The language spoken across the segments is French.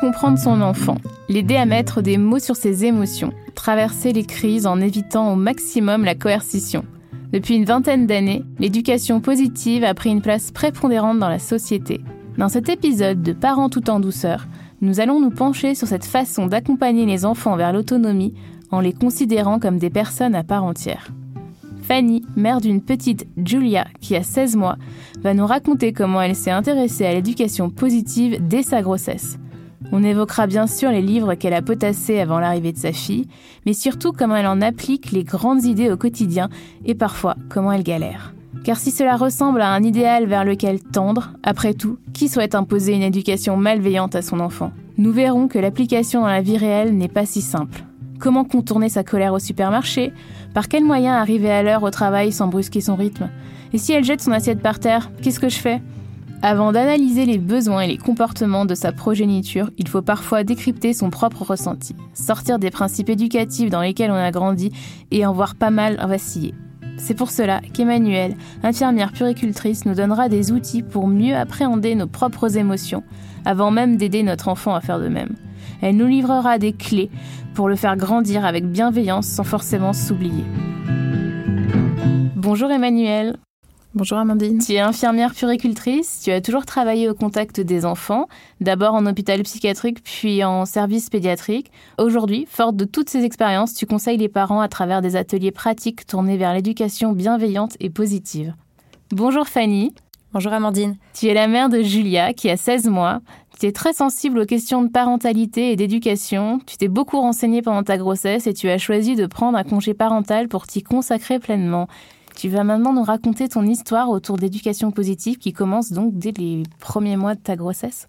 comprendre son enfant, l'aider à mettre des mots sur ses émotions, traverser les crises en évitant au maximum la coercition. Depuis une vingtaine d'années, l'éducation positive a pris une place prépondérante dans la société. Dans cet épisode de Parents tout en douceur, nous allons nous pencher sur cette façon d'accompagner les enfants vers l'autonomie en les considérant comme des personnes à part entière. Fanny, mère d'une petite Julia qui a 16 mois, va nous raconter comment elle s'est intéressée à l'éducation positive dès sa grossesse. On évoquera bien sûr les livres qu'elle a potassés avant l'arrivée de sa fille, mais surtout comment elle en applique les grandes idées au quotidien et parfois comment elle galère. Car si cela ressemble à un idéal vers lequel tendre, après tout, qui souhaite imposer une éducation malveillante à son enfant? Nous verrons que l'application dans la vie réelle n'est pas si simple. Comment contourner sa colère au supermarché? Par quels moyens arriver à l'heure au travail sans brusquer son rythme? Et si elle jette son assiette par terre, qu'est-ce que je fais? Avant d'analyser les besoins et les comportements de sa progéniture, il faut parfois décrypter son propre ressenti, sortir des principes éducatifs dans lesquels on a grandi et en voir pas mal vaciller. C'est pour cela qu'Emmanuelle, infirmière puricultrice, nous donnera des outils pour mieux appréhender nos propres émotions, avant même d'aider notre enfant à faire de même. Elle nous livrera des clés pour le faire grandir avec bienveillance sans forcément s'oublier. Bonjour Emmanuel. Bonjour Amandine. Tu es infirmière puricultrice, tu as toujours travaillé au contact des enfants, d'abord en hôpital psychiatrique puis en service pédiatrique. Aujourd'hui, forte de toutes ces expériences, tu conseilles les parents à travers des ateliers pratiques tournés vers l'éducation bienveillante et positive. Bonjour Fanny. Bonjour Amandine. Tu es la mère de Julia qui a 16 mois. Tu es très sensible aux questions de parentalité et d'éducation. Tu t'es beaucoup renseignée pendant ta grossesse et tu as choisi de prendre un congé parental pour t'y consacrer pleinement. Tu vas maintenant nous raconter ton histoire autour d'éducation positive qui commence donc dès les premiers mois de ta grossesse.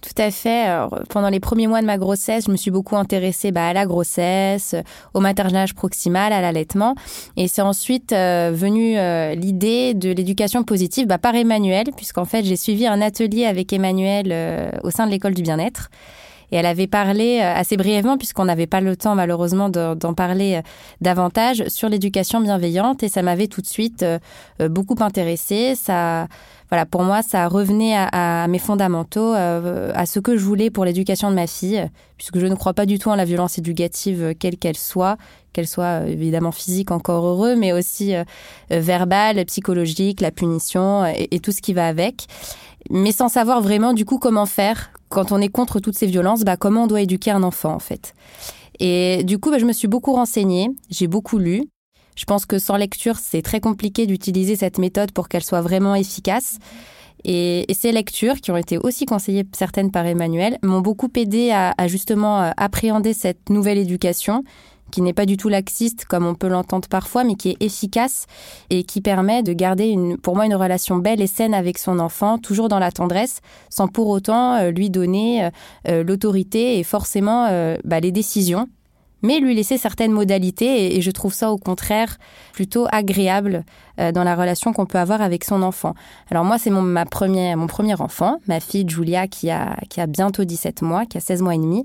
Tout à fait. pendant les premiers mois de ma grossesse, je me suis beaucoup intéressée bah, à la grossesse, au maternage proximal, à l'allaitement. Et c'est ensuite euh, venu euh, l'idée de l'éducation positive bah, par Emmanuel, puisqu'en fait, j'ai suivi un atelier avec Emmanuel euh, au sein de l'école du bien-être. Et elle avait parlé assez brièvement, puisqu'on n'avait pas le temps malheureusement d'en parler davantage, sur l'éducation bienveillante. Et ça m'avait tout de suite beaucoup intéressée. Ça voilà, pour moi, ça revenait à, mes fondamentaux, euh, à ce que je voulais pour l'éducation de ma fille, puisque je ne crois pas du tout en la violence éducative, euh, quelle qu'elle soit, qu'elle soit euh, évidemment physique, encore heureux, mais aussi verbale, psychologique, la punition et, tout ce qui va avec. Mais sans savoir vraiment du coup comment faire quand on est contre toutes ces violences, bah, comment on doit éduquer un enfant en fait? Et du coup, bah, je me suis beaucoup renseignée, j'ai beaucoup lu, je pense que sans lecture, c'est très compliqué d'utiliser cette méthode pour qu'elle soit vraiment efficace. Et, ces lectures, qui ont été aussi conseillées certaines par Emmanuel, m'ont beaucoup aidé à, justement euh, appréhender cette nouvelle éducation qui n'est pas du tout laxiste comme on peut l'entendre parfois, mais qui est efficace et qui permet de garder une, pour moi une relation belle et saine avec son enfant, toujours dans la tendresse, sans pour autant euh, lui donner euh, l'autorité et forcément bah, les décisions mais lui laisser certaines modalités et, je trouve ça au contraire plutôt agréable euh, dans la relation qu'on peut avoir avec son enfant. Alors moi c'est mon ma première mon premier enfant, ma fille Julia qui a qui a bientôt 17 mois, qui a 16 mois et demi.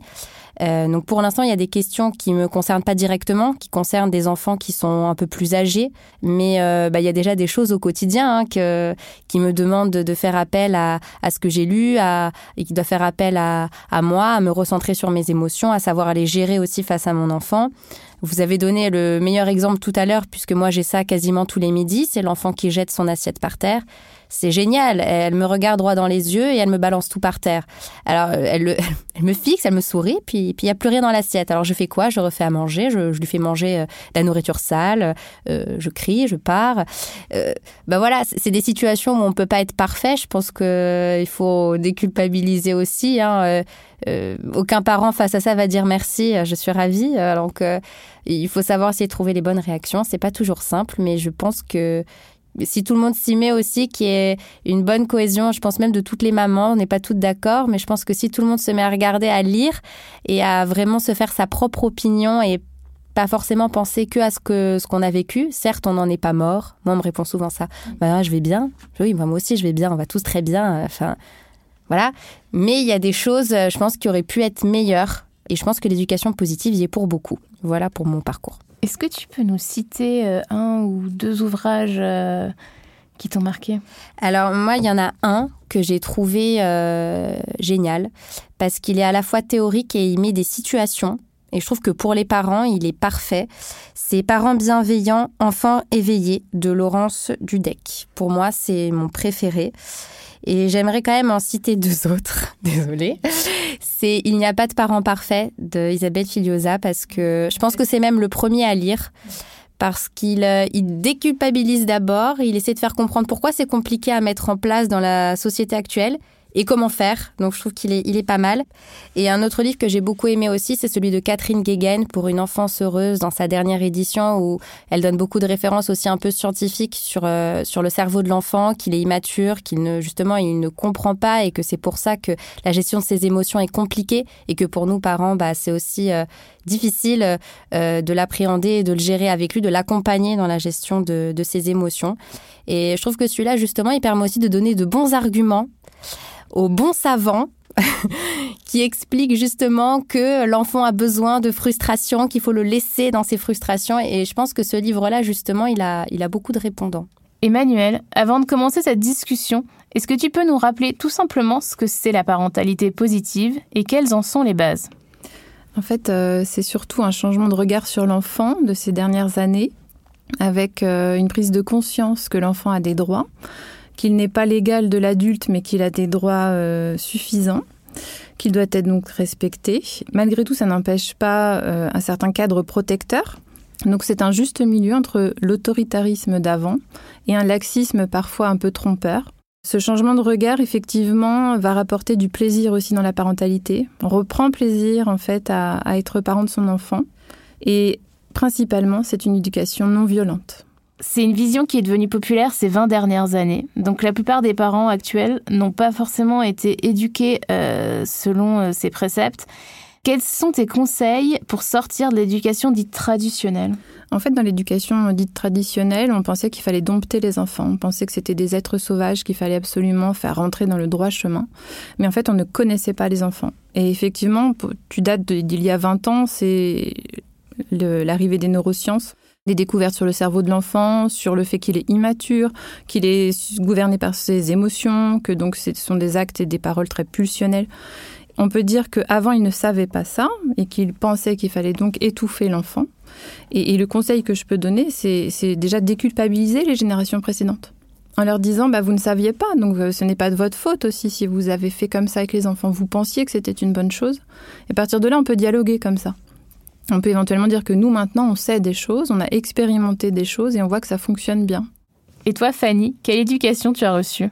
Euh, donc pour l'instant, il y a des questions qui me concernent pas directement, qui concernent des enfants qui sont un peu plus âgés, mais euh, bah, il y a déjà des choses au quotidien hein, que, qui me demandent de, faire appel à, à ce que j'ai lu, à, et qui doivent faire appel à, à moi, à me recentrer sur mes émotions, à savoir les gérer aussi face à mon enfant. Vous avez donné le meilleur exemple tout à l'heure, puisque moi j'ai ça quasiment tous les midis, c'est l'enfant qui jette son assiette par terre c'est génial. Elle me regarde droit dans les yeux et elle me balance tout par terre. Alors, euh, elle, elle me fixe, elle me sourit, puis il n'y a plus rien dans l'assiette. Alors, je fais quoi? Je refais à manger, je, lui fais manger euh, la nourriture sale, euh, je crie, je pars. ben voilà, c'est des situations où on peut pas être parfait. Je pense qu'il faut déculpabiliser aussi. Hein. aucun parent face à ça va dire merci, je suis ravie. Donc, il faut savoir essayer de trouver les bonnes réactions. C'est pas toujours simple, mais je pense que si tout le monde s'y met aussi, qu'il y ait une bonne cohésion, je pense même de toutes les mamans, on n'est pas toutes d'accord, mais je pense que si tout le monde se met à regarder, à lire et à vraiment se faire sa propre opinion et pas forcément penser que à ce que ce qu'on a vécu. Certes, on n'en est pas mort. Moi, on me répond souvent ça. Bah, je vais bien. Oui, moi aussi, je vais bien. On va tous très bien. Enfin, voilà. Mais il y a des choses, je pense, qui auraient pu être meilleures. Et je pense que l'éducation positive y est pour beaucoup. Voilà pour mon parcours. Est-ce que tu peux nous citer euh, un ou deux ouvrages euh, qui t'ont marqué? Alors moi, il y en a un que j'ai trouvé euh, génial parce qu'il est à la fois théorique et il met des situations. Et je trouve que pour les parents, il est parfait. C'est Parents bienveillants, enfants éveillés de Laurence Dudek. Pour moi, c'est mon préféré. Et j'aimerais quand même en citer deux autres. Désolée. C'est Il n'y a pas de parents parfaits de Isabelle Filiosa parce que je pense que c'est même le premier à lire parce qu'il euh, il déculpabilise d'abord, il essaie de faire comprendre pourquoi c'est compliqué à mettre en place dans la société actuelle et comment faire? Donc je trouve qu'il est, il est pas mal. Et un autre livre que j'ai beaucoup aimé aussi, c'est celui de Catherine Guéguen pour une enfance heureuse dans sa dernière édition où elle donne beaucoup de références aussi un peu scientifiques sur euh, sur le cerveau de l'enfant, qu'il est immature, qu'il ne justement il ne comprend pas et que c'est pour ça que la gestion de ses émotions est compliquée et que pour nous parents, bah c'est aussi euh, difficile euh, de l'appréhender et de le gérer avec lui, de l'accompagner dans la gestion de, de ses émotions. Et je trouve que celui-là justement, il permet aussi de donner de bons arguments au bon savant qui explique justement que l'enfant a besoin de frustration, qu'il faut le laisser dans ses frustrations. Et je pense que ce livre-là, justement, il a, il a beaucoup de répondants. Emmanuel, avant de commencer cette discussion, est-ce que tu peux nous rappeler tout simplement ce que c'est la parentalité positive et quelles en sont les bases? En fait, euh, c'est surtout un changement de regard sur l'enfant de ces dernières années, avec euh, une prise de conscience que l'enfant a des droits, qu'il n'est pas l'égal de l'adulte, mais qu'il a des droits euh, suffisants, qu'il doit être donc respecté. Malgré tout, ça n'empêche pas euh, un certain cadre protecteur. Donc c'est un juste milieu entre l'autoritarisme d'avant et un laxisme parfois un peu trompeur. Ce changement de regard, effectivement, va rapporter du plaisir aussi dans la parentalité. On reprend plaisir, en fait, à, à être parent de son enfant. Et principalement, c'est une éducation non violente. C'est une vision qui est devenue populaire ces 20 dernières années. Donc la plupart des parents actuels n'ont pas forcément été éduqués euh, selon euh, ces préceptes. Quels sont tes conseils pour sortir de l'éducation dite traditionnelle? En fait, dans l'éducation dite traditionnelle, on pensait qu'il fallait dompter les enfants. On pensait que c'était des êtres sauvages qu'il fallait absolument faire rentrer dans le droit chemin. Mais en fait, on ne connaissait pas les enfants. Et effectivement, tu dates d'il y a 20 ans, c'est l'arrivée des neurosciences des découvertes sur le cerveau de l'enfant, sur le fait qu'il est immature, qu'il est gouverné par ses émotions, que donc ce sont des actes et des paroles très pulsionnels. On peut dire qu'avant, il ne savait pas ça et qu'il pensait qu'il fallait donc étouffer l'enfant. Et, et, le conseil que je peux donner, c'est déjà déculpabiliser les générations précédentes. En leur disant, bah, vous ne saviez pas, donc euh, ce n'est pas de votre faute aussi si vous avez fait comme ça avec les enfants. Vous pensiez que c'était une bonne chose. Et à partir de là, on peut dialoguer comme ça. On peut éventuellement dire que nous, maintenant, on sait des choses, on a expérimenté des choses et on voit que ça fonctionne bien. Et toi, Fanny, quelle éducation tu as reçue?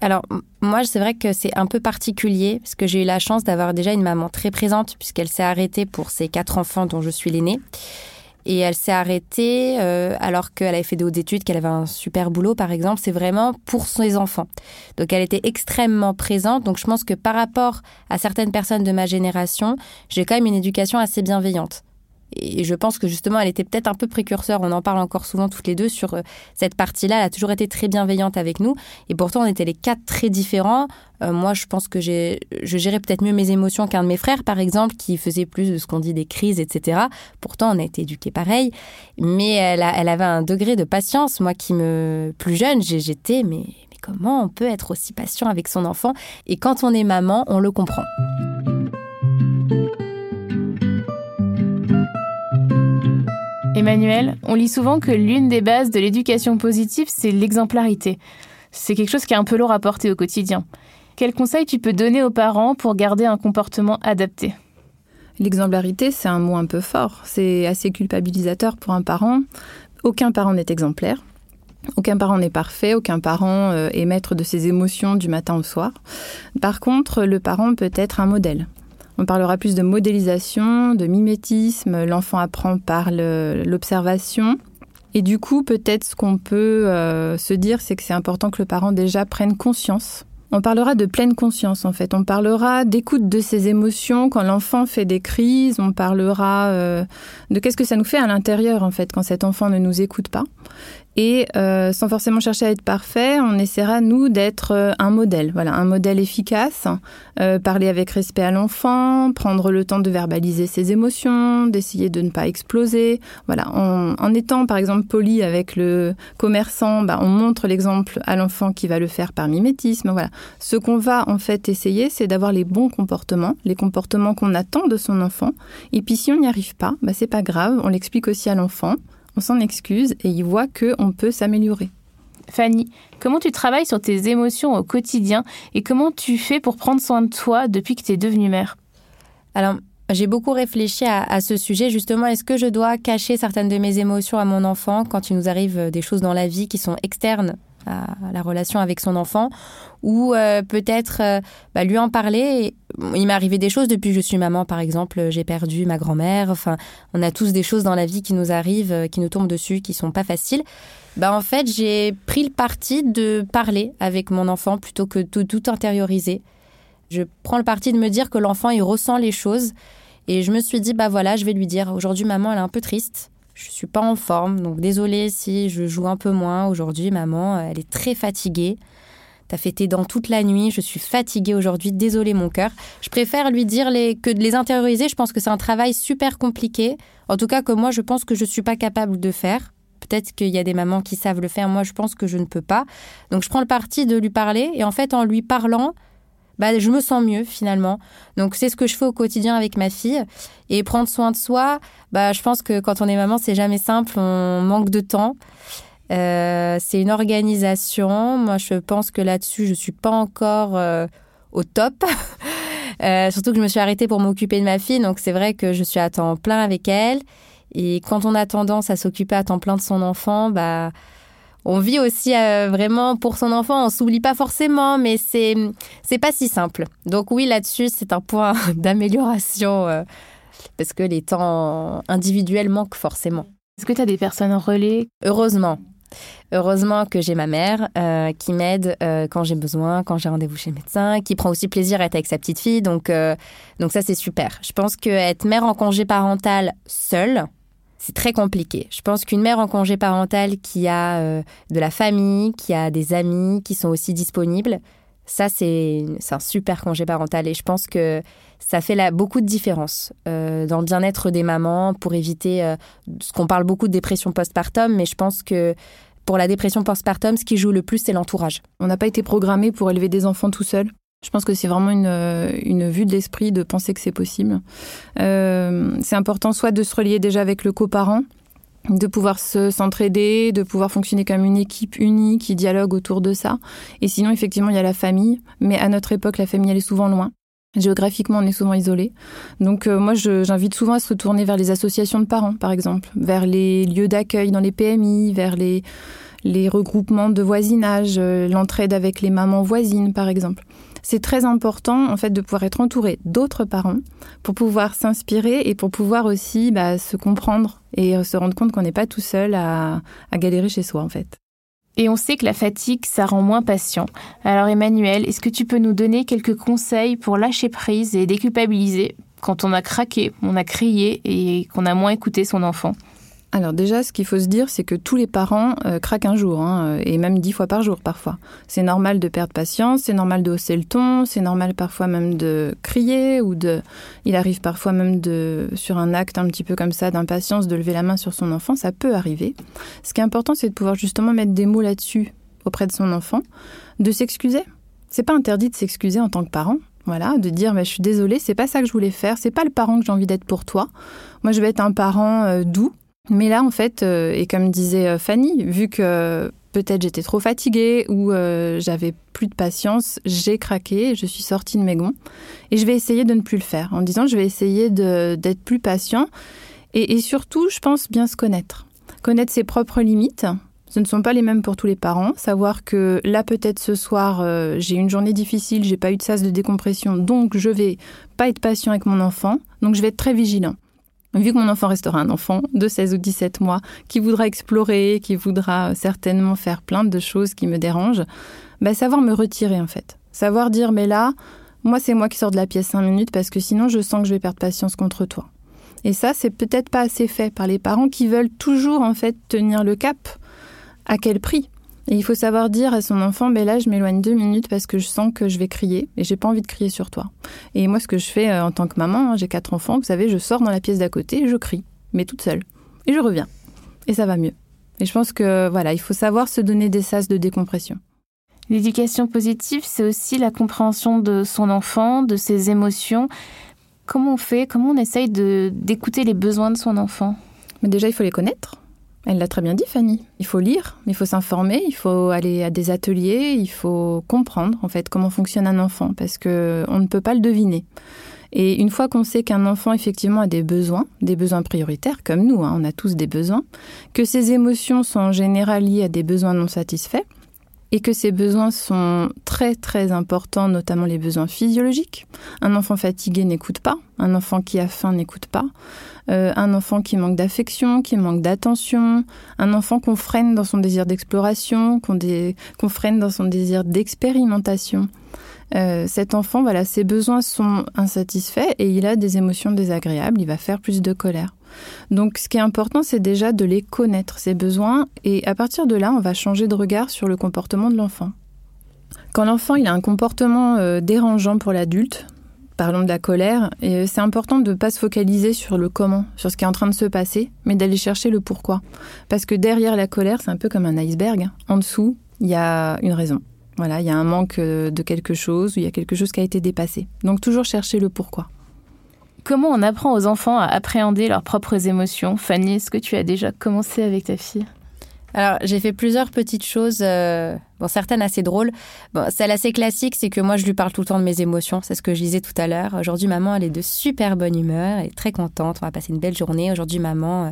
Alors, moi, c'est vrai que c'est un peu particulier parce que j'ai eu la chance d'avoir déjà une maman très présente puisqu'elle s'est arrêtée pour ses quatre enfants dont je suis l'aînée. Et elle s'est arrêtée euh, alors qu'elle avait fait des hautes études, qu'elle avait un super boulot, par exemple. C'est vraiment pour ses enfants. Donc, elle était extrêmement présente. Donc, je pense que par rapport à certaines personnes de ma génération, j'ai quand même une éducation assez bienveillante. Et je pense que justement, elle était peut-être un peu précurseur. On en parle encore souvent toutes les deux sur euh, cette partie-là. Elle a toujours été très bienveillante avec nous. Et pourtant, on était les quatre très différents. Euh, moi, je pense que j'ai, je gérais peut-être mieux mes émotions qu'un de mes frères, par exemple, qui faisait plus de ce qu'on dit des crises, etc. Pourtant, on a été éduqués pareil. Mais elle, elle avait un degré de patience. Moi qui me, plus jeune, j'étais, mais, mais comment on peut être aussi patient avec son enfant? Et quand on est maman, on le comprend. Emmanuel, on lit souvent que l'une des bases de l'éducation positive, c'est l'exemplarité. C'est quelque chose qui est un peu lourd à porter au quotidien. Quel conseil tu peux donner aux parents pour garder un comportement adapté? L'exemplarité, c'est un mot un peu fort. C'est assez culpabilisateur pour un parent. Aucun parent n'est exemplaire. Aucun parent n'est parfait, aucun parent euh, est maître de ses émotions du matin au soir. Par contre, le parent peut être un modèle. On parlera plus de modélisation, de mimétisme. L'enfant apprend par l'observation. Et du coup, peut-être ce qu'on peut euh, se dire, c'est que c'est important que le parent déjà prenne conscience. On parlera de pleine conscience en fait. On parlera d'écoute de ses émotions quand l'enfant fait des crises. On parlera euh, de qu'est-ce que ça nous fait à l'intérieur en fait quand cet enfant ne nous écoute pas. Et euh, sans forcément chercher à être parfait, on essaiera, nous, d'être euh, un modèle. Voilà, un modèle efficace. Euh, parler avec respect à l'enfant, prendre le temps de verbaliser ses émotions, d'essayer de ne pas exploser. Voilà, en, en étant, par exemple, poli avec le commerçant, bah, on montre l'exemple à l'enfant qui va le faire par mimétisme. Voilà. Ce qu'on va, en fait, essayer, c'est d'avoir les bons comportements, les comportements qu'on attend de son enfant. Et puis, si on n'y arrive pas, bah, c'est pas grave. On l'explique aussi à l'enfant on s'en excuse et il voit qu'on peut s'améliorer. Fanny, comment tu travailles sur tes émotions au quotidien et comment tu fais pour prendre soin de toi depuis que tu es devenue mère? Alors, j'ai beaucoup réfléchi à, ce sujet. Justement, est-ce que je dois cacher certaines de mes émotions à mon enfant quand il nous arrive des choses dans la vie qui sont externes? À la relation avec son enfant ou euh, peut-être euh, bah, lui en parler. Il m'est arrivé des choses depuis que je suis maman, par exemple, j'ai perdu ma grand-mère. Enfin, on a tous des choses dans la vie qui nous arrivent, euh, qui nous tombent dessus, qui sont pas faciles. Bah, en fait, j'ai pris le parti de parler avec mon enfant plutôt que de tout intérioriser. Je prends le parti de me dire que l'enfant, il ressent les choses. Et je me suis dit, bah voilà, je vais lui dire, aujourd'hui, maman, elle est un peu triste. Je suis pas en forme, donc désolée si je joue un peu moins aujourd'hui. Maman, elle est très fatiguée. T'as fait tes dents toute la nuit, je suis fatiguée aujourd'hui, désolée mon cœur. Je préfère lui dire que de les intérioriser. Je pense que c'est un travail super compliqué. En tout cas, que moi, je pense que je suis pas capable de faire. Peut-être qu'il y a des mamans qui savent le faire. Moi, je pense que je ne peux pas. Donc, je prends le parti de lui parler. Et en fait, en lui parlant, bah, je me sens mieux finalement. Donc c'est ce que je fais au quotidien avec ma fille. Et prendre soin de soi, bah, je pense que quand on est maman, c'est jamais simple, on manque de temps. Euh, c'est une organisation. Moi, je pense que là-dessus, je suis pas encore euh, au top. euh, surtout que je me suis arrêtée pour m'occuper de ma fille, donc c'est vrai que je suis à temps plein avec elle. Et quand on a tendance à s'occuper à temps plein de son enfant, bah on vit aussi euh, vraiment pour son enfant, on s'oublie pas forcément, mais c'est c'est pas si simple. Donc oui, là-dessus, c'est un point d'amélioration euh, parce que les temps individuels manquent forcément. Est-ce que tu as des personnes relais? Heureusement. Heureusement que j'ai ma mère euh, qui m'aide quand j'ai besoin, quand j'ai rendez-vous chez le médecin, qui prend aussi plaisir à être avec sa petite fille. Donc, donc ça, c'est super. Je pense que être mère en congé parental seule, c'est très compliqué. Je pense qu'une mère en congé parental qui a euh, de la famille, qui a des amis qui sont aussi disponibles, ça c'est un super congé parental et je pense que ça fait là beaucoup de différence euh, dans le bien-être des mamans pour éviter euh, ce qu'on parle beaucoup de dépression postpartum, mais je pense que pour la dépression postpartum, ce qui joue le plus, c'est l'entourage. On n'a pas été programmé pour élever des enfants tout seul? Je pense que c'est vraiment une, euh, une, vue de l'esprit de penser que c'est possible. Euh, c'est important soit de se relier déjà avec le coparent, de pouvoir se s'entraider, de pouvoir fonctionner comme une équipe unie qui dialogue autour de ça. Et sinon, effectivement, il y a la famille. Mais à notre époque, la famille, elle est souvent loin. Géographiquement, on est souvent isolé. Donc euh, moi, j'invite souvent à se retourner vers les associations de parents, par exemple, vers les lieux d'accueil dans les PMI, vers les, les regroupements de voisinage, l'entraide avec les mamans voisines, par exemple c'est très important en fait de pouvoir être entouré d'autres parents pour pouvoir s'inspirer et pour pouvoir aussi bah, se comprendre et euh, se rendre compte qu'on n'est pas tout seul à, à galérer chez soi en fait. Et on sait que la fatigue, ça rend moins patient. Alors Emmanuel, est-ce que tu peux nous donner quelques conseils pour lâcher prise et déculpabiliser quand on a craqué, on a crié et qu'on a moins écouté son enfant? Alors déjà, ce qu'il faut se dire, c'est que tous les parents euh, craquent un jour, hein, et même dix fois par jour parfois. C'est normal de perdre patience, c'est normal de hausser le ton, c'est normal parfois même de crier, ou de... Il arrive parfois même de, sur un acte un petit peu comme ça d'impatience, de lever la main sur son enfant, ça peut arriver. Ce qui est important, c'est de pouvoir justement mettre des mots là-dessus auprès de son enfant, de s'excuser. C'est pas interdit de s'excuser en tant que parent. Voilà, de dire mais je suis désolée, c'est pas ça que je voulais faire, c'est pas le parent que j'ai envie d'être pour toi. Moi, je vais être un parent euh, doux, mais là, en fait, euh, et comme disait euh, Fanny, vu que peut-être j'étais trop fatiguée ou euh, j'avais plus de patience, j'ai craqué, je suis sortie de mes gonds. Et je vais essayer de ne plus le faire, en disant je vais essayer d'être plus patient. Et, surtout, je pense bien se connaître. Connaître ses propres limites. Ce ne sont pas les mêmes pour tous les parents. Savoir que là, peut-être ce soir, j'ai une journée difficile, j'ai pas eu de sas de décompression, donc je vais pas être patient avec mon enfant. Donc je vais être très vigilant. Vu que mon enfant restera un enfant de 16 ou 17 mois qui voudra explorer, qui voudra certainement faire plein de choses qui me dérangent, bah, savoir me retirer en fait. Savoir dire mais là, moi c'est moi qui sors de la pièce 5 minutes parce que sinon je sens que je vais perdre patience contre toi. Et ça, c'est peut-être pas assez fait par les parents qui veulent toujours en fait tenir le cap À quel prix? Et il faut savoir dire à son enfant, ben là, je m'éloigne deux minutes parce que je sens que je vais crier et j'ai pas envie de crier sur toi. Et moi, ce que je fais euh, en tant que maman, hein, j'ai quatre enfants, vous savez, je sors dans la pièce d'à côté et je crie, mais toute seule. Et je reviens. Et ça va mieux. Et je pense que, voilà, il faut savoir se donner des sas de décompression. L'éducation positive, c'est aussi la compréhension de son enfant, de ses émotions. Comment on fait Comment on essaye d'écouter les besoins de son enfant? Mais déjà, il faut les connaître elle l'a très bien dit, Fanny. Il faut lire, il faut s'informer, il faut aller à des ateliers, il faut comprendre en fait comment fonctionne un enfant parce que on ne peut pas le deviner. Et une fois qu'on sait qu'un enfant effectivement a des besoins, des besoins prioritaires comme nous, hein, on a tous des besoins, que ses émotions sont en général liées à des besoins non satisfaits, et que ces besoins sont très très importants, notamment les besoins physiologiques. Un enfant fatigué n'écoute pas, un enfant qui a faim n'écoute pas, euh, un enfant qui manque d'affection, qui manque d'attention, un enfant qu'on freine dans son désir d'exploration, qu'on freine dans son désir d'expérimentation. Euh, cet enfant, voilà, ses besoins sont insatisfaits et il a des émotions désagréables, il va faire plus de colère. Donc ce qui est important, c'est déjà de les connaître, ces besoins, et à partir de là, on va changer de regard sur le comportement de l'enfant. Quand l'enfant il a un comportement euh, dérangeant pour l'adulte, parlons de la colère, et c'est important de ne pas se focaliser sur le comment, sur ce qui est en train de se passer, mais d'aller chercher le pourquoi. Parce que derrière la colère, c'est un peu comme un iceberg. En dessous, il y a une raison. Voilà, il y a un manque euh, de quelque chose, ou il y a quelque chose qui a été dépassé. Donc toujours chercher le pourquoi. Comment on apprend aux enfants à appréhender leurs propres émotions? Fanny, est-ce que tu as déjà commencé avec ta fille? Alors, j'ai fait plusieurs petites choses, euh, bon, certaines assez drôles. Bon, celle assez classique, c'est que moi, je lui parle tout le temps de mes émotions. C'est ce que je disais tout à l'heure. Aujourd'hui, maman, elle est de super bonne humeur, elle est très contente. On va passer une belle journée. Aujourd'hui, maman, euh,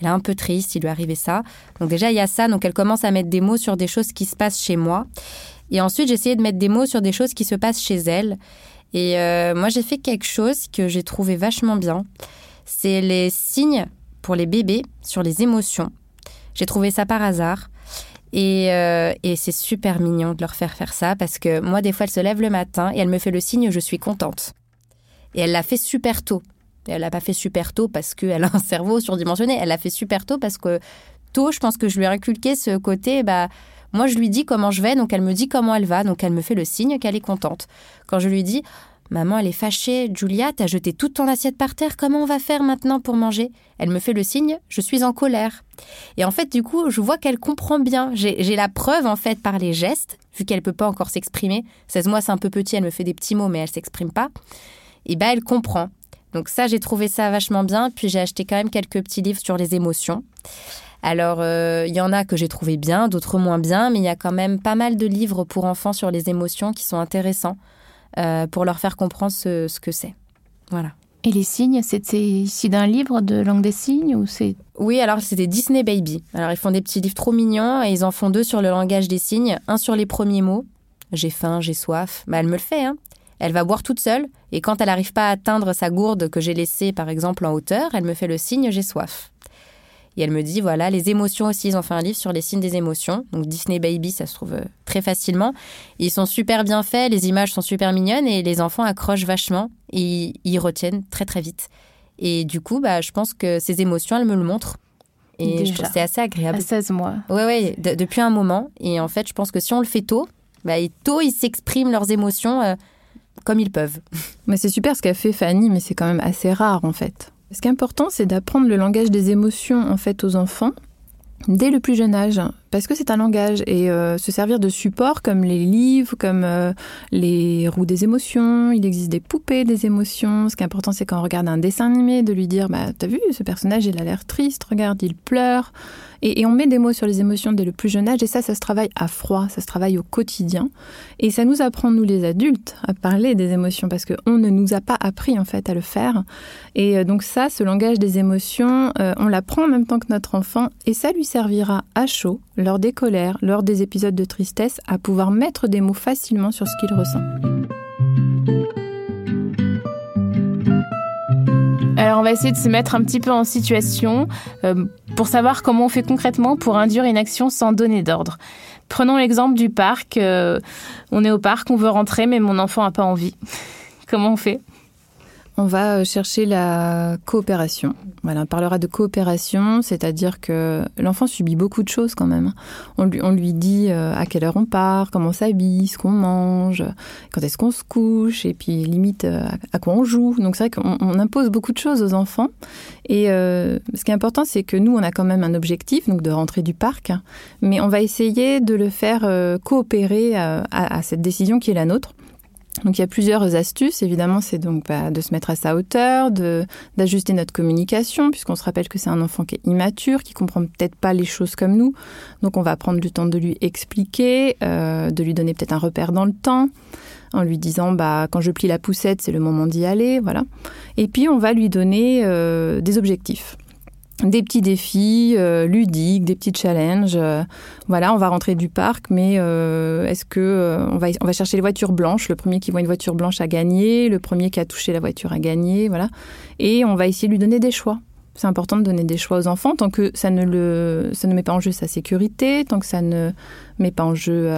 elle est un peu triste, il lui est arrivé ça. Donc déjà, il y a ça. Donc, elle commence à mettre des mots sur des choses qui se passent chez moi. Et ensuite, j'ai essayé de mettre des mots sur des choses qui se passent chez elle. Et euh, moi, j'ai fait quelque chose que j'ai trouvé vachement bien. C'est les signes pour les bébés sur les émotions. J'ai trouvé ça par hasard. Et, euh, et c'est super mignon de leur faire faire ça parce que moi, des fois, elle se lève le matin et elle me fait le signe je suis contente. Et elle l'a fait super tôt. Et elle l'a pas fait super tôt parce qu'elle a un cerveau surdimensionné. Elle l'a fait super tôt parce que tôt, je pense que je lui ai inculqué ce côté, bah, moi, je lui dis comment je vais, donc elle me dit comment elle va, donc elle me fait le signe qu'elle est contente. Quand je lui dis Maman, elle est fâchée, Julia, t'as jeté toute ton assiette par terre, comment on va faire maintenant pour manger? Elle me fait le signe Je suis en colère. Et en fait, du coup, je vois qu'elle comprend bien. J'ai la preuve, en fait, par les gestes, vu qu'elle peut pas encore s'exprimer. 16 mois, c'est un peu petit, elle me fait des petits mots, mais elle s'exprime pas. Et ben, elle comprend. Donc ça, j'ai trouvé ça vachement bien. Puis j'ai acheté quand même quelques petits livres sur les émotions. Alors, euh, il y en a que j'ai trouvé bien, d'autres moins bien, mais il y a quand même pas mal de livres pour enfants sur les émotions qui sont intéressants euh, pour leur faire comprendre ce, que c'est. Voilà. Et les signes, c'était ici d'un livre de langue des signes ou c'est? Oui, alors c'était Disney Baby. Alors ils font des petits livres trop mignons et ils en font deux sur le langage des signes, un sur les premiers mots. J'ai faim, j'ai soif. Bah, elle me le fait, hein. Elle va boire toute seule et quand elle n'arrive pas à atteindre sa gourde que j'ai laissée par exemple en hauteur, elle me fait le signe j'ai soif. Et elle me dit, voilà, les émotions aussi, ils ont fait un livre sur les signes des émotions. Donc Disney Baby, ça se trouve euh, très facilement. Ils sont super bien faits, les images sont super mignonnes et les enfants accrochent vachement et ils retiennent très très vite. Et du coup, bah, je pense que ces émotions, elles me le montrent. Et c'est assez agréable. À 16 mois. Oui, oui, depuis un moment. Et en fait, je pense que si on le fait tôt, bah, tôt, ils s'expriment leurs émotions euh, comme ils peuvent. Mais c'est super ce qu'a fait Fanny, mais c'est quand même assez rare en fait. Ce qui est important, c'est d'apprendre le langage des émotions en fait aux enfants dès le plus jeune âge, parce que c'est un langage et euh, se servir de support comme les livres, comme euh, les roues des émotions. Il existe des poupées des émotions. Ce qui est important, c'est quand on regarde un dessin animé, de lui dire, bah t'as vu, ce personnage, il a l'air triste. Regarde, il pleure. Et, on met des mots sur les émotions dès le plus jeune âge, et ça, ça se travaille à froid, ça se travaille au quotidien. Et ça nous apprend, nous les adultes, à parler des émotions, parce qu'on ne nous a pas appris, en fait, à le faire. Et euh, donc ça, ce langage des émotions, on l'apprend en même temps que notre enfant, et ça lui servira à chaud, lors des colères, lors des épisodes de tristesse, à pouvoir mettre des mots facilement sur ce qu'il ressent. Alors on va essayer de se mettre un petit peu en situation euh, pour savoir comment on fait concrètement pour induire une action sans donner d'ordre. Prenons l'exemple du parc. Euh, on est au parc, on veut rentrer, mais mon enfant n'a pas envie. comment on fait? On va chercher la coopération. Voilà, on parlera de coopération, c'est-à-dire que l'enfant subit beaucoup de choses quand même. On lui, on lui dit euh, à quelle heure on part, comment on s'habille, ce qu'on mange, quand est-ce qu'on se couche, et puis limite euh, à quoi on joue. Donc c'est vrai qu'on impose beaucoup de choses aux enfants. Et euh, ce qui est important, c'est que nous, on a quand même un objectif, donc de rentrer du parc, mais on va essayer de le faire coopérer à cette décision qui est la nôtre. Donc il y a plusieurs astuces. Évidemment, c'est donc bah, de se mettre à sa hauteur, d'ajuster notre communication, puisqu'on se rappelle que c'est un enfant qui est immature, qui comprend peut-être pas les choses comme nous. Donc on va prendre du temps de lui expliquer, euh, de lui donner peut-être un repère dans le temps, en lui disant bah quand je plie la poussette, c'est le moment d'y aller, voilà. Et puis on va lui donner euh, des objectifs des petits défis euh, ludiques, des petits challenges. Euh, voilà, on va rentrer du parc, mais euh, est-ce que on va on va chercher les voitures blanches. Le premier qui voit une voiture blanche a gagné, le premier qui a touché la voiture a gagné, voilà. Et on va essayer de lui donner des choix. C'est important de donner des choix aux enfants tant que ça ne le ça ne met pas en jeu sa sécurité, tant que ça ne met pas en jeu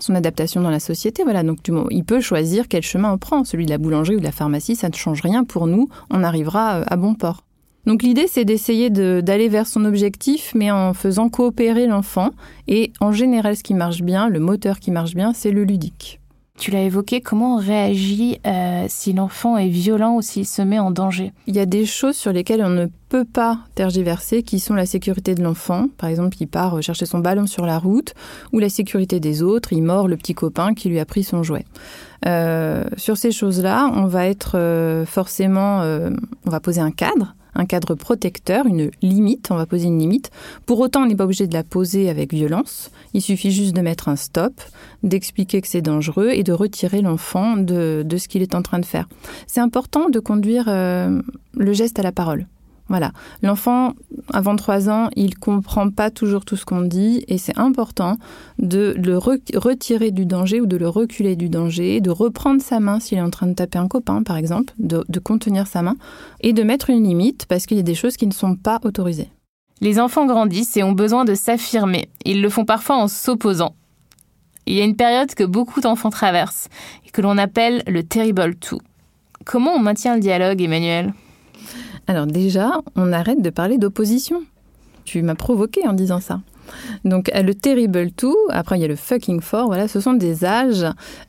son adaptation dans la société. Voilà, donc du il peut choisir quel chemin on prend. Celui de la boulangerie ou de la pharmacie, ça ne change rien pour nous. On arrivera à bon port. Donc l'idée, c'est d'essayer d'aller vers son objectif, mais en faisant coopérer l'enfant. Et en général, ce qui marche bien, le moteur qui marche bien, c'est le ludique. Tu l'as évoqué, comment on réagit euh, si l'enfant est violent ou s'il se met en danger? Il y a des choses sur lesquelles on ne peut pas tergiverser, qui sont la sécurité de l'enfant. Par exemple, il part chercher son ballon sur la route, ou la sécurité des autres, il mord le petit copain qui lui a pris son jouet. Euh, sur ces choses-là, on va être euh, forcément, on va poser un cadre un cadre protecteur, une limite, on va poser une limite. Pour autant, on n'est pas obligé de la poser avec violence. Il suffit juste de mettre un stop, d'expliquer que c'est dangereux et de retirer l'enfant de, ce qu'il est en train de faire. C'est important de conduire euh, le geste à la parole. Voilà. L'enfant, avant 3 ans, il comprend pas toujours tout ce qu'on dit et c'est important de le retirer du danger ou de le reculer du danger, de reprendre sa main s'il est en train de taper un copain, par exemple, de, de contenir sa main et de mettre une limite parce qu'il y a des choses qui ne sont pas autorisées. Les enfants grandissent et ont besoin de s'affirmer. Ils le font parfois en s'opposant. Il y a une période que beaucoup d'enfants traversent et que l'on appelle le terrible two. Comment on maintient le dialogue, Emmanuel? Alors déjà, on arrête de parler d'opposition. Tu m'as provoqué en disant ça. Donc le terrible tout, après il y a le fucking fort, voilà, ce sont des âges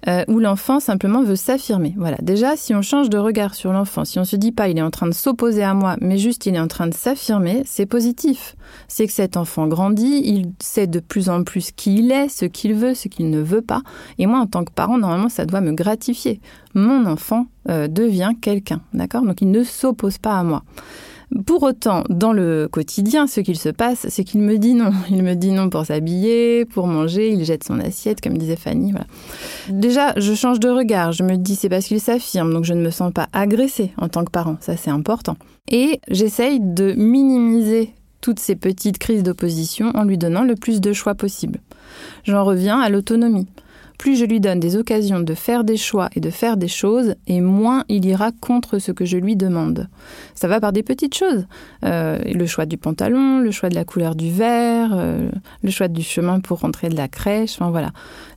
euh, où l'enfant simplement veut s'affirmer. Voilà, déjà si on change de regard sur l'enfant, si on se dit pas il est en train de s'opposer à moi, mais juste il est en train de s'affirmer, c'est positif. C'est que cet enfant grandit, il sait de plus en plus qui il est, ce qu'il veut, ce qu'il ne veut pas. Et moi en tant que parent, normalement ça doit me gratifier. Mon enfant euh, devient quelqu'un, d'accord? Donc il ne s'oppose pas à moi. Pour autant, dans le quotidien, ce qu'il se passe, c'est qu'il me dit non. Il me dit non pour s'habiller, pour manger, il jette son assiette, comme disait Fanny. Déjà, je change de regard. Je me dis c'est parce qu'il s'affirme, donc je ne me sens pas agressée en tant que parent. Ça, c'est important. Et j'essaye de minimiser toutes ces petites crises d'opposition en lui donnant le plus de choix possible. J'en reviens à l'autonomie plus je lui donne des occasions de faire des choix et de faire des choses, et moins il ira contre ce que je lui demande. Ça va par des petites choses. Euh, le choix du pantalon, le choix de la couleur du verre, euh, le choix du chemin pour rentrer de la crèche, enfin voilà.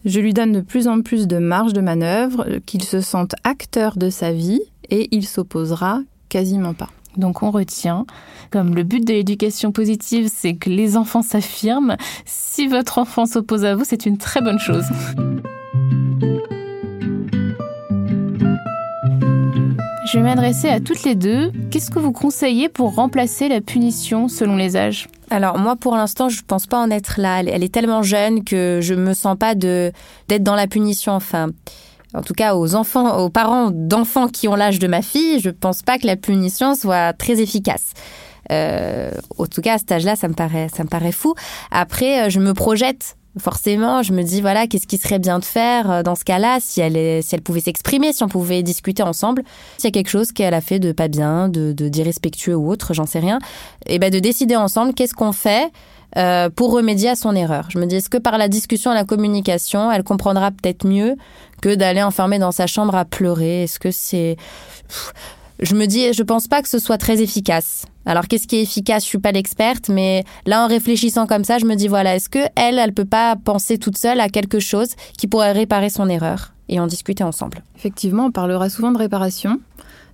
Je lui donne de plus en plus de marge de manœuvre, qu'il se sente acteur de sa vie, et il s'opposera quasiment pas. Donc on retient, comme le but de l'éducation positive, c'est que les enfants s'affirment. Si votre enfant s'oppose à vous, c'est une très bonne chose. Je vais m'adresser à toutes les deux. Qu'est-ce que vous conseillez pour remplacer la punition selon les âges? Alors moi pour l'instant je pense pas en être là. Elle est tellement jeune que je me sens pas d'être dans la punition. Enfin, en tout cas aux enfants, aux parents d'enfants qui ont l'âge de ma fille, je pense pas que la punition soit très efficace. Euh, en tout cas, à cet âge-là, ça me paraît, ça me paraît fou. Après, euh, je me projette. Forcément, je me dis voilà, qu'est-ce qui serait bien de faire euh, dans ce cas-là, si elle, est, si elle pouvait s'exprimer, si on pouvait discuter ensemble, s'il y a quelque chose qu'elle a fait de pas bien, de d'irrespectueux ou autre, j'en sais rien, et ben de décider ensemble qu'est-ce qu'on fait euh, pour remédier à son erreur. Je me dis, est-ce que par la discussion, la communication, elle comprendra peut-être mieux que d'aller enfermer dans sa chambre à pleurer? Est-ce que c'est... je me dis, je pense pas que ce soit très efficace. Alors qu'est-ce qui est efficace? Je suis pas l'experte, mais là en réfléchissant comme ça, je me dis voilà, est-ce que elle, elle peut pas penser toute seule à quelque chose qui pourrait réparer son erreur et en discuter ensemble? Effectivement, on parlera souvent de réparation.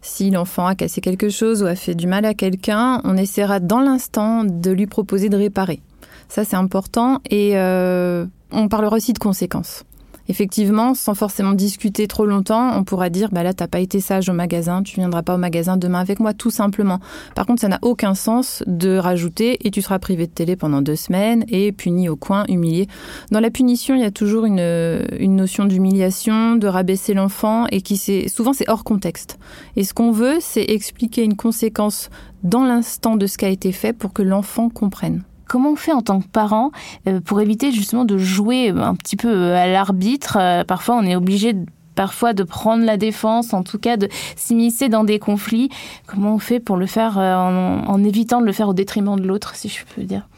Si l'enfant a cassé quelque chose ou a fait du mal à quelqu'un, on essaiera dans l'instant de lui proposer de réparer. Ça, c'est important. Et euh, on parlera aussi de conséquences effectivement, sans forcément discuter trop longtemps, on pourra dire bah là t'as pas été sage au magasin, tu viendras pas au magasin demain avec moi, tout simplement. Par contre, ça n'a aucun sens de rajouter et tu seras privé de télé pendant deux semaines et puni au coin, humilié. Dans la punition, il y a toujours une, une notion d'humiliation, de rabaisser l'enfant et qui c'est souvent c'est hors contexte. Et ce qu'on veut, c'est expliquer une conséquence dans l'instant de ce qui a été fait pour que l'enfant comprenne. Comment on fait en tant que parent euh, pour éviter justement de jouer un petit peu euh, à l'arbitre euh, Parfois, on est obligé parfois de prendre la défense, en tout cas de s'immiscer dans des conflits. Comment on fait pour le faire en, évitant de le faire au détriment de l'autre, si je peux dire?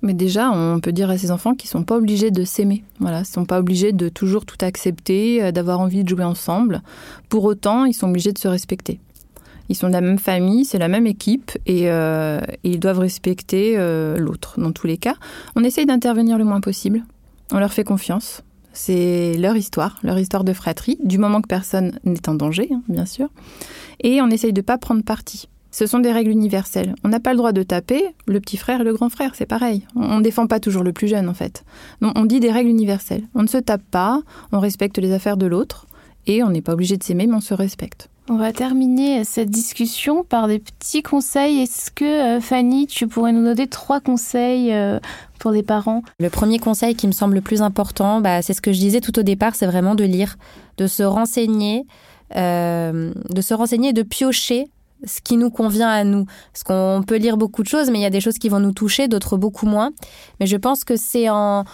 Mais déjà, on peut dire à ces enfants qu'ils sont pas obligés de s'aimer. Voilà, ils sont pas obligés de toujours tout accepter, d'avoir envie de jouer ensemble. Pour autant, ils sont obligés de se respecter. Ils sont de la même famille, c'est la même équipe et, euh, ils doivent respecter euh, l'autre dans tous les cas. On essaye d'intervenir le moins possible. On leur fait confiance. C'est leur histoire, leur histoire de fratrie, du moment que personne n'est en danger, hein, bien sûr. Et on essaye de ne pas prendre parti. Ce sont des règles universelles. On n'a pas le droit de taper le petit frère et le grand frère, c'est pareil. On ne défend pas toujours le plus jeune, en fait. On dit des règles universelles. On ne se tape pas, on respecte les affaires de l'autre, et on n'est pas obligé de s'aimer, mais on se respecte. On va terminer cette discussion par des petits conseils. Est-ce que euh, Fanny, tu pourrais nous donner trois conseils euh, pour les parents? Le premier conseil qui me semble le plus important, bah, c'est ce que je disais tout au départ, c'est vraiment de lire, de se renseigner, euh, de se renseigner de piocher ce qui nous convient à nous. Parce qu'on peut lire beaucoup de choses, mais il y a des choses qui vont nous toucher, d'autres beaucoup moins. Mais je pense que c'est en,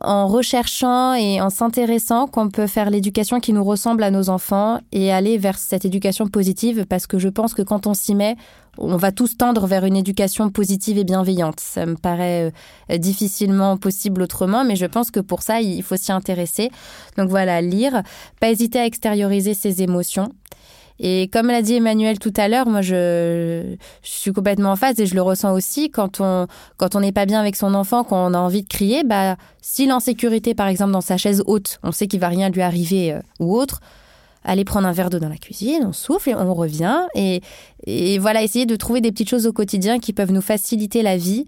en recherchant et en s'intéressant qu'on peut faire l'éducation qui nous ressemble à nos enfants et aller vers cette éducation positive parce que je pense que quand on s'y met, on va tous tendre vers une éducation positive et bienveillante. Ça me paraît euh, difficilement possible autrement, mais je pense que pour ça, il faut s'y intéresser. Donc voilà, lire, pas hésiter à extérioriser ses émotions. Et comme l'a dit Emmanuel tout à l'heure, moi je, suis complètement en phase et je le ressens aussi quand on quand on n'est pas bien avec son enfant, quand on a envie de crier, bah si l'insécurité par exemple dans sa chaise haute, on sait qu'il va rien lui arriver euh, ou autre, aller prendre un verre d'eau dans la cuisine, on souffle et on revient et, et voilà essayer de trouver des petites choses au quotidien qui peuvent nous faciliter la vie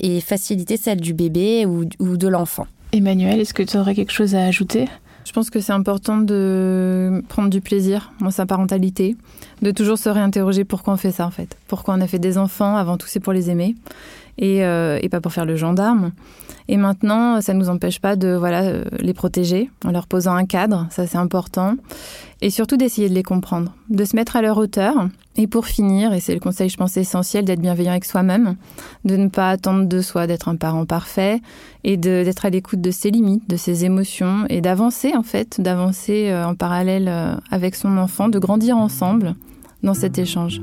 et faciliter celle du bébé ou, ou de l'enfant. Emmanuel, est-ce que tu aurais quelque chose à ajouter? Je pense que c'est important de prendre du plaisir dans sa parentalité, de toujours se réinterroger pourquoi on fait ça en fait? Pourquoi on a fait des enfants, avant tout c'est pour les aimer et, euh, et pas pour faire le gendarme. Et maintenant, ça ne nous empêche pas de voilà, euh, les protéger en leur posant un cadre, ça c'est important. Et surtout d'essayer de les comprendre, de se mettre à leur hauteur. Et pour finir, et c'est le conseil je pense essentiel, d'être bienveillant avec soi-même, de ne pas attendre de soi d'être un parent parfait et d'être à l'écoute de ses limites, de ses émotions et d'avancer en fait, d'avancer euh, en parallèle avec son enfant, de grandir ensemble dans cet échange.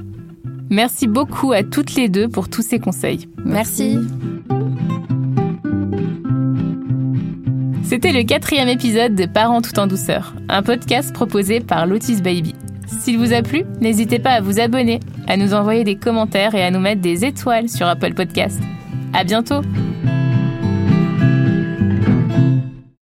Merci beaucoup à toutes les deux pour tous ces conseils. Merci. C'était le quatrième épisode de Parents tout en douceur, un podcast proposé par Lotus Baby. S'il vous a plu, n'hésitez pas à vous abonner, à nous envoyer des commentaires et à nous mettre des étoiles sur Apple Podcast. À bientôt!